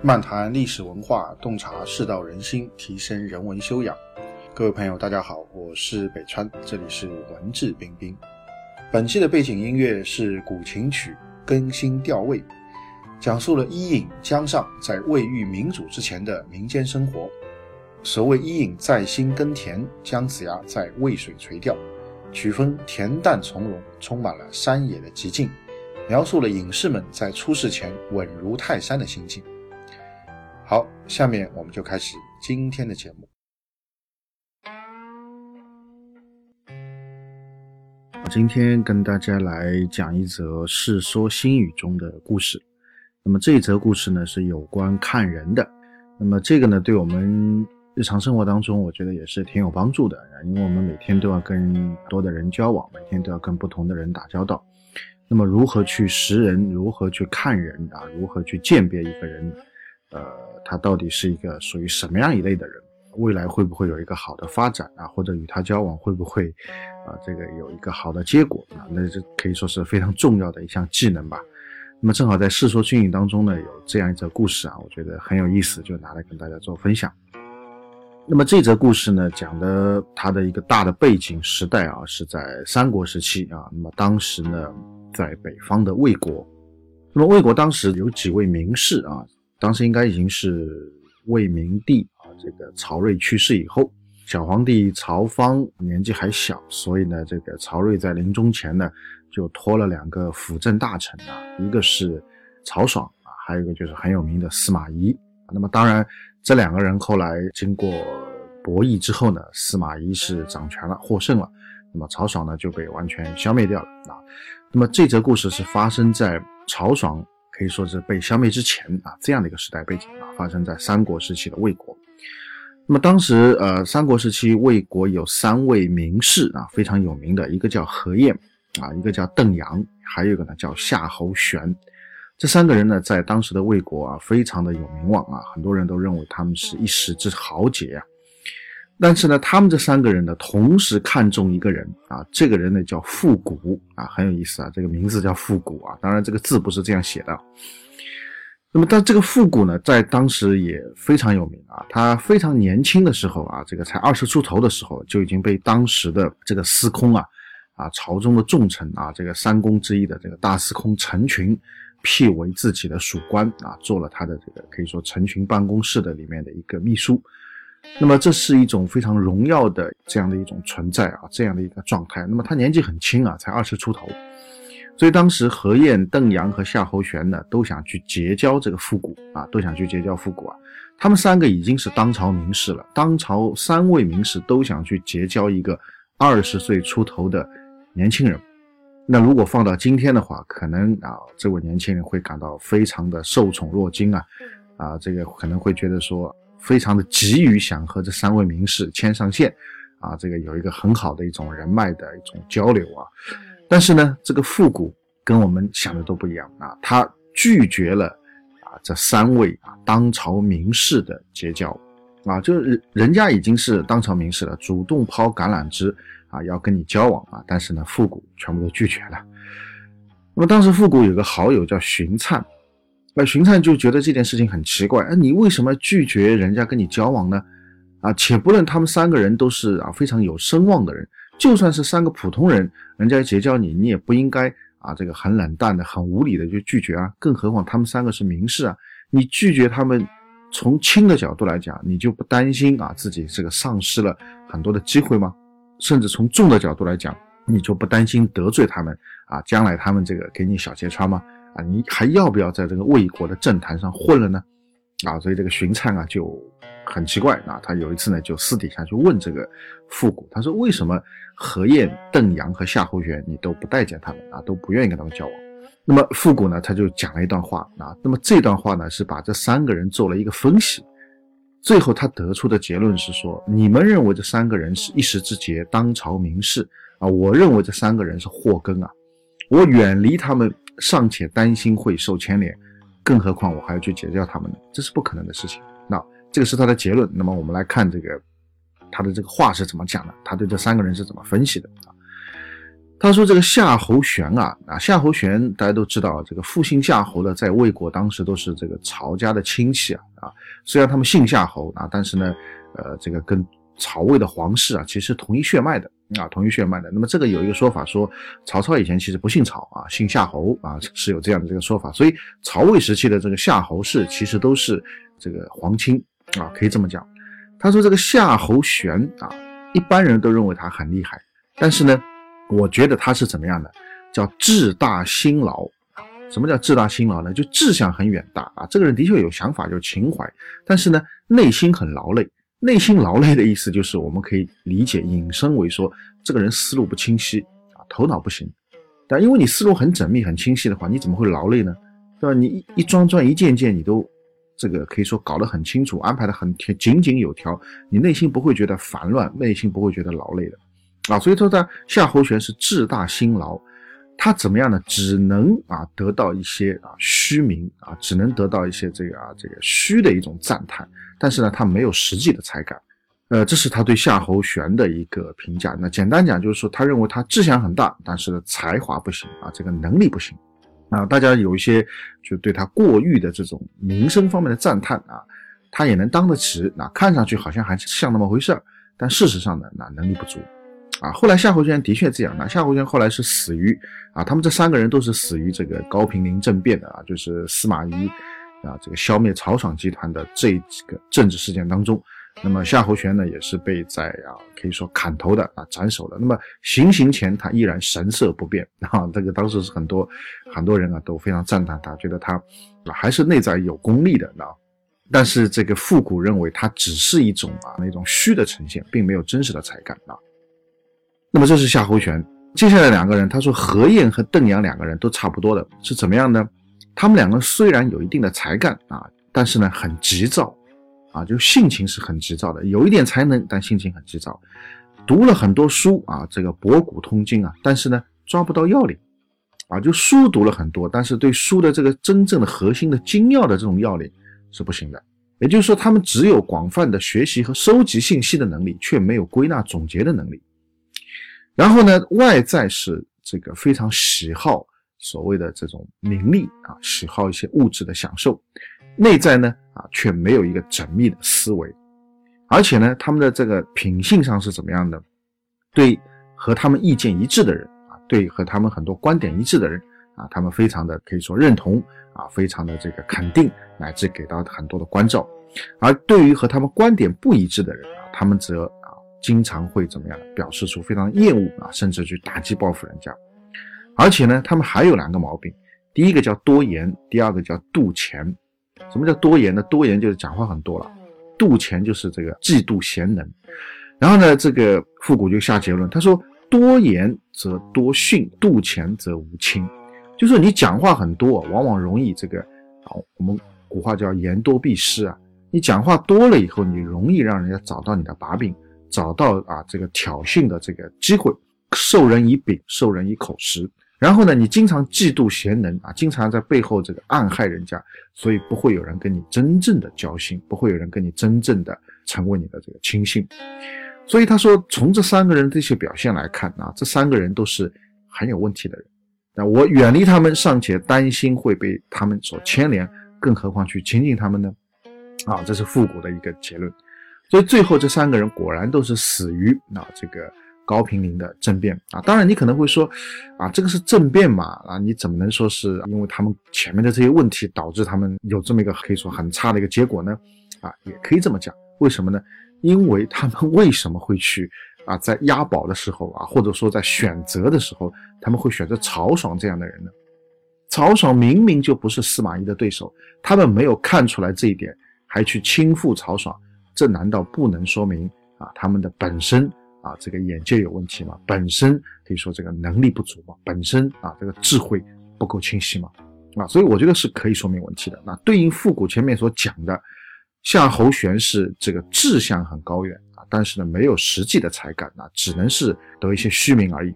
漫谈历史文化，洞察世道人心，提升人文修养。各位朋友，大家好，我是北川，这里是文质彬彬。本期的背景音乐是古琴曲《更新调味》，讲述了伊尹、姜尚在未遇明主之前的民间生活。所谓伊尹在心耕田，姜子牙在渭水垂钓，曲风恬淡从容，充满了山野的极境，描述了隐士们在出世前稳如泰山的心境。好，下面我们就开始今天的节目。今天跟大家来讲一则《世说新语》中的故事。那么这一则故事呢，是有关看人的。那么这个呢，对我们日常生活当中，我觉得也是挺有帮助的，因为我们每天都要跟多的人交往，每天都要跟不同的人打交道。那么如何去识人，如何去看人啊，如何去鉴别一个人，呃，他到底是一个属于什么样一类的人，未来会不会有一个好的发展啊，或者与他交往会不会啊，这个有一个好的结果啊，那这可以说是非常重要的一项技能吧。那么正好在《世说新语》当中呢，有这样一则故事啊，我觉得很有意思，就拿来跟大家做分享。那么这则故事呢，讲的它的一个大的背景时代啊，是在三国时期啊。那么当时呢，在北方的魏国，那么魏国当时有几位名士啊，当时应该已经是魏明帝啊，这个曹睿去世以后，小皇帝曹芳年纪还小，所以呢，这个曹睿在临终前呢，就托了两个辅政大臣啊，一个是曹爽啊，还有一个就是很有名的司马懿。那么当然。这两个人后来经过博弈之后呢，司马懿是掌权了，获胜了，那么曹爽呢就被完全消灭掉了啊。那么这则故事是发生在曹爽可以说是被消灭之前啊这样的一个时代背景啊，发生在三国时期的魏国。那么当时呃三国时期魏国有三位名士啊非常有名的，一个叫何晏啊，一个叫邓阳，还有一个呢叫夏侯玄。这三个人呢，在当时的魏国啊，非常的有名望啊，很多人都认为他们是一时之豪杰啊。但是呢，他们这三个人呢，同时看中一个人啊，这个人呢叫复古啊，很有意思啊，这个名字叫复古啊，当然这个字不是这样写的。那么，但这个复古呢，在当时也非常有名啊，他非常年轻的时候啊，这个才二十出头的时候，就已经被当时的这个司空啊，啊朝中的重臣啊，这个三公之一的这个大司空陈群。辟为自己的属官啊，做了他的这个可以说成群办公室的里面的一个秘书。那么这是一种非常荣耀的这样的一种存在啊，这样的一个状态。那么他年纪很轻啊，才二十出头，所以当时何晏、邓阳和夏侯玄呢都想去结交这个复古啊，都想去结交复古啊。他们三个已经是当朝名士了，当朝三位名士都想去结交一个二十岁出头的年轻人。那如果放到今天的话，可能啊，这位年轻人会感到非常的受宠若惊啊，啊，这个可能会觉得说，非常的急于想和这三位名士牵上线，啊，这个有一个很好的一种人脉的一种交流啊。但是呢，这个复古跟我们想的都不一样啊，他拒绝了啊这三位啊当朝名士的结交，啊，就是人家已经是当朝名士了，主动抛橄榄枝。啊，要跟你交往啊，但是呢，复古全部都拒绝了。那么当时复古有个好友叫荀粲，那荀粲就觉得这件事情很奇怪，哎，你为什么拒绝人家跟你交往呢？啊，且不论他们三个人都是啊非常有声望的人，就算是三个普通人，人家结交你，你也不应该啊这个很冷淡的、很无理的就拒绝啊。更何况他们三个是名士啊，你拒绝他们，从轻的角度来讲，你就不担心啊自己这个丧失了很多的机会吗？甚至从重的角度来讲，你就不担心得罪他们啊？将来他们这个给你小揭穿吗？啊，你还要不要在这个魏国的政坛上混了呢？啊，所以这个荀粲啊就很奇怪啊，他有一次呢就私底下去问这个复古，他说为什么何晏、邓阳和夏侯玄你都不待见他们啊，都不愿意跟他们交往？那么复古呢他就讲了一段话啊，那么这段话呢是把这三个人做了一个分析。最后，他得出的结论是说：你们认为这三个人是一时之杰，当朝名士啊？我认为这三个人是祸根啊！我远离他们，尚且担心会受牵连，更何况我还要去结交他们呢？这是不可能的事情。那这个是他的结论。那么我们来看这个他的这个话是怎么讲的？他对这三个人是怎么分析的啊？他说这个夏侯玄啊啊，夏侯玄大家都知道，这个复姓夏侯的在魏国当时都是这个曹家的亲戚啊啊，虽然他们姓夏侯啊，但是呢，呃，这个跟曹魏的皇室啊，其实同一血脉的啊，同一血脉的。那么这个有一个说法说，曹操以前其实不姓曹啊，姓夏侯啊，是有这样的这个说法。所以曹魏时期的这个夏侯氏其实都是这个皇亲啊，可以这么讲。他说这个夏侯玄啊，一般人都认为他很厉害，但是呢。我觉得他是怎么样的？叫志大心劳。什么叫志大心劳呢？就志向很远大啊。这个人的确有想法，有情怀，但是呢，内心很劳累。内心劳累的意思就是，我们可以理解引申为说，这个人思路不清晰啊，头脑不行。但因为你思路很缜密、很清晰的话，你怎么会劳累呢？对吧？你一一桩桩、一件件，你都这个可以说搞得很清楚，安排的很井井有条，你内心不会觉得烦乱，内心不会觉得劳累的。啊，所以说他夏侯玄是志大心劳，他怎么样呢？只能啊得到一些啊虚名啊，只能得到一些这个啊这个虚的一种赞叹，但是呢，他没有实际的才干，呃，这是他对夏侯玄的一个评价。那简单讲就是说，他认为他志向很大，但是呢才华不行啊，这个能力不行啊。大家有一些就对他过誉的这种名声方面的赞叹啊，他也能当得起，那看上去好像还是像那么回事儿，但事实上呢，那能力不足。啊，后来夏侯玄的确这样。那夏侯玄后来是死于啊，他们这三个人都是死于这个高平陵政变的啊，就是司马懿啊，这个消灭曹爽集团的这几个政治事件当中。那么夏侯玄呢，也是被在啊，可以说砍头的啊，斩首的。那么行刑前他依然神色不变 啊，这个当时是很多很多人啊都非常赞叹他，觉得他啊还是内在有功力的啊。但是这个复古认为他只是一种啊那种虚的呈现，并没有真实的才干啊。那么这是夏侯玄，接下来两个人，他说何晏和邓阳两个人都差不多的，是怎么样呢？他们两个虽然有一定的才干啊，但是呢很急躁，啊，就性情是很急躁的，有一点才能，但性情很急躁。读了很多书啊，这个博古通今啊，但是呢抓不到要领，啊，就书读了很多，但是对书的这个真正的核心的精要的这种要领是不行的。也就是说，他们只有广泛的学习和收集信息的能力，却没有归纳总结的能力。然后呢，外在是这个非常喜好所谓的这种名利啊，喜好一些物质的享受；内在呢啊，却没有一个缜密的思维，而且呢，他们的这个品性上是怎么样的？对和他们意见一致的人啊，对和他们很多观点一致的人啊，他们非常的可以说认同啊，非常的这个肯定，乃至给到很多的关照；而对于和他们观点不一致的人啊，他们则。经常会怎么样表示出非常厌恶啊，甚至去打击报复人家。而且呢，他们还有两个毛病，第一个叫多言，第二个叫妒钱。什么叫多言呢？多言就是讲话很多了，妒钱就是这个嫉妒贤能。然后呢，这个复古就下结论，他说多言则多训，妒钱则无亲。就是你讲话很多，往往容易这个啊，我们古话叫言多必失啊。你讲话多了以后，你容易让人家找到你的把柄。找到啊这个挑衅的这个机会，授人以柄，授人以口实。然后呢，你经常嫉妒贤能啊，经常在背后这个暗害人家，所以不会有人跟你真正的交心，不会有人跟你真正的成为你的这个亲信。所以他说，从这三个人这些表现来看啊，这三个人都是很有问题的人。那我远离他们尚且担心会被他们所牵连，更何况去亲近他们呢？啊，这是复古的一个结论。所以最后这三个人果然都是死于啊这个高平陵的政变啊。当然你可能会说，啊这个是政变嘛啊你怎么能说是因为他们前面的这些问题导致他们有这么一个可以说很差的一个结果呢？啊也可以这么讲，为什么呢？因为他们为什么会去啊在押宝的时候啊或者说在选择的时候他们会选择曹爽这样的人呢？曹爽明明就不是司马懿的对手，他们没有看出来这一点，还去亲附曹爽。这难道不能说明啊他们的本身啊这个眼界有问题吗？本身可以说这个能力不足吗？本身啊这个智慧不够清晰吗？啊，所以我觉得是可以说明问题的。那对应复古前面所讲的，夏侯玄是这个志向很高远啊，但是呢没有实际的才干啊，只能是得一些虚名而已。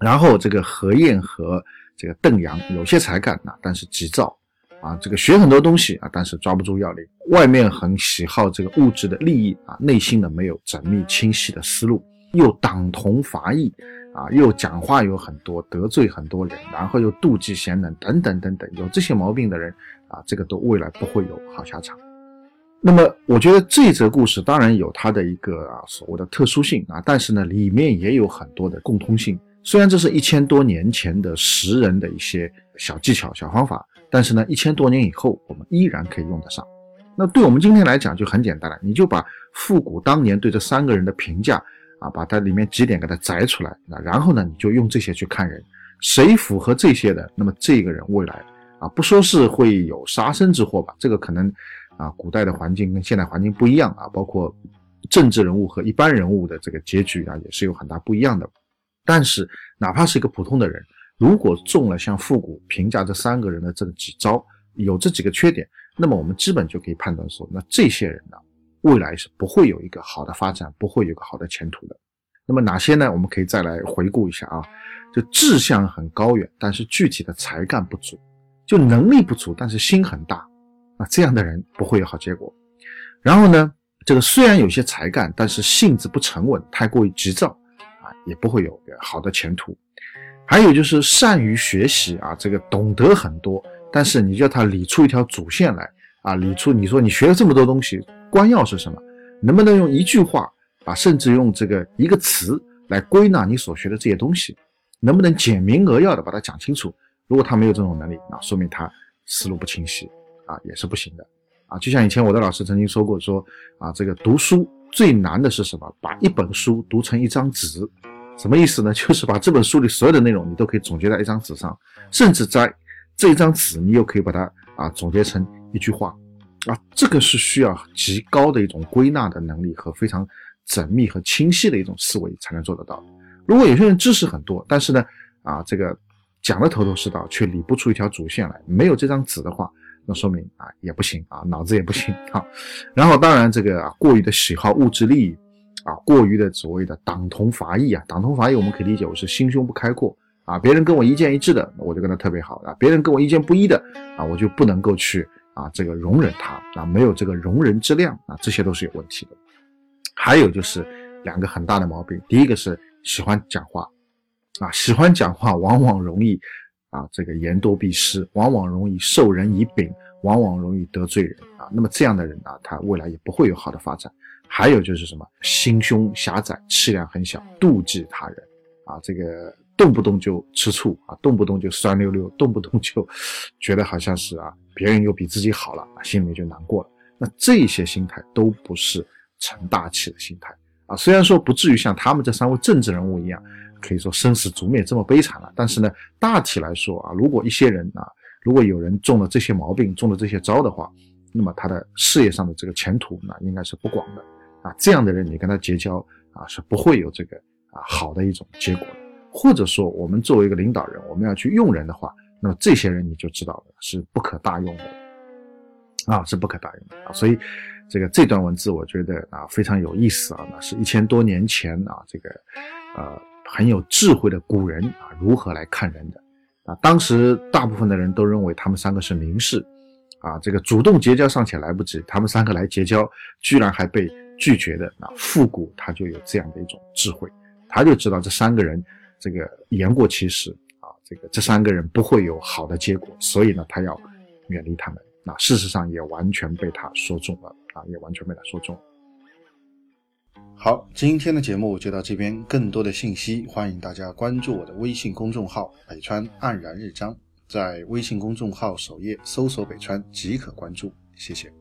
然后这个何晏和这个邓阳有些才干啊，但是急躁。啊，这个学很多东西啊，但是抓不住要领。外面很喜好这个物质的利益啊，内心呢没有缜密清晰的思路，又党同伐异啊，又讲话有很多，得罪很多人，然后又妒忌贤能，等等等等，有这些毛病的人啊，这个都未来不会有好下场。那么，我觉得这则故事当然有它的一个啊所谓的特殊性啊，但是呢，里面也有很多的共通性。虽然这是一千多年前的识人的一些小技巧、小方法，但是呢，一千多年以后，我们依然可以用得上。那对我们今天来讲就很简单了，你就把复古当年对这三个人的评价啊，把它里面几点给它摘出来，那然后呢，你就用这些去看人，谁符合这些的，那么这个人未来啊，不说是会有杀身之祸吧，这个可能。啊，古代的环境跟现代环境不一样啊，包括政治人物和一般人物的这个结局啊，也是有很大不一样的。但是，哪怕是一个普通的人，如果中了像复古评价这三个人的这几招，有这几个缺点，那么我们基本就可以判断说，那这些人呢，未来是不会有一个好的发展，不会有个好的前途的。那么哪些呢？我们可以再来回顾一下啊，就志向很高远，但是具体的才干不足，就能力不足，但是心很大。那这样的人不会有好结果。然后呢，这个虽然有些才干，但是性子不沉稳，太过于急躁啊，也不会有好的前途。还有就是善于学习啊，这个懂得很多，但是你叫他理出一条主线来啊，理出你说你学了这么多东西，关要是什么？能不能用一句话啊，甚至用这个一个词来归纳你所学的这些东西？能不能简明扼要的把它讲清楚？如果他没有这种能力，那说明他思路不清晰。啊，也是不行的，啊，就像以前我的老师曾经说过，说啊，这个读书最难的是什么？把一本书读成一张纸，什么意思呢？就是把这本书里所有的内容你都可以总结在一张纸上，甚至在这一张纸你又可以把它啊总结成一句话，啊，这个是需要极高的一种归纳的能力和非常缜密和清晰的一种思维才能做得到。如果有些人知识很多，但是呢，啊，这个讲的头头是道，却理不出一条主线来，没有这张纸的话。那说明啊也不行啊，脑子也不行啊。然后当然这个啊过于的喜好物质利益啊，过于的所谓的党同伐异啊，党同伐异我们可以理解为是心胸不开阔啊。别人跟我意见一致的，我就跟他特别好啊；别人跟我意见不一的啊，我就不能够去啊这个容忍他啊，没有这个容人之量啊，这些都是有问题的。还有就是两个很大的毛病，第一个是喜欢讲话啊，喜欢讲话往往容易。啊，这个言多必失，往往容易授人以柄，往往容易得罪人啊。那么这样的人啊，他未来也不会有好的发展。还有就是什么，心胸狭窄，气量很小，妒忌他人啊，这个动不动就吃醋啊，动不动就酸溜溜，动不动就觉得好像是啊，别人又比自己好了，心里面就难过了。那这些心态都不是成大器的心态啊。虽然说不至于像他们这三位政治人物一样。可以说生死族灭这么悲惨了，但是呢，大体来说啊，如果一些人啊，如果有人中了这些毛病，中了这些招的话，那么他的事业上的这个前途那应该是不广的啊。这样的人你跟他结交啊，是不会有这个啊好的一种结果的。或者说，我们作为一个领导人，我们要去用人的话，那么这些人你就知道了，是不可大用的啊，是不可大用的啊。所以，这个这段文字我觉得啊非常有意思啊，那是一千多年前啊这个呃。很有智慧的古人啊，如何来看人的啊？当时大部分的人都认为他们三个是名士，啊，这个主动结交尚且来不及，他们三个来结交，居然还被拒绝的。那复古他就有这样的一种智慧，他就知道这三个人这个言过其实啊，这个这三个人不会有好的结果，所以呢，他要远离他们。那事实上也完全被他说中了啊，也完全被他说中。好，今天的节目就到这边。更多的信息，欢迎大家关注我的微信公众号“北川黯然日章”。在微信公众号首页搜索“北川”即可关注。谢谢。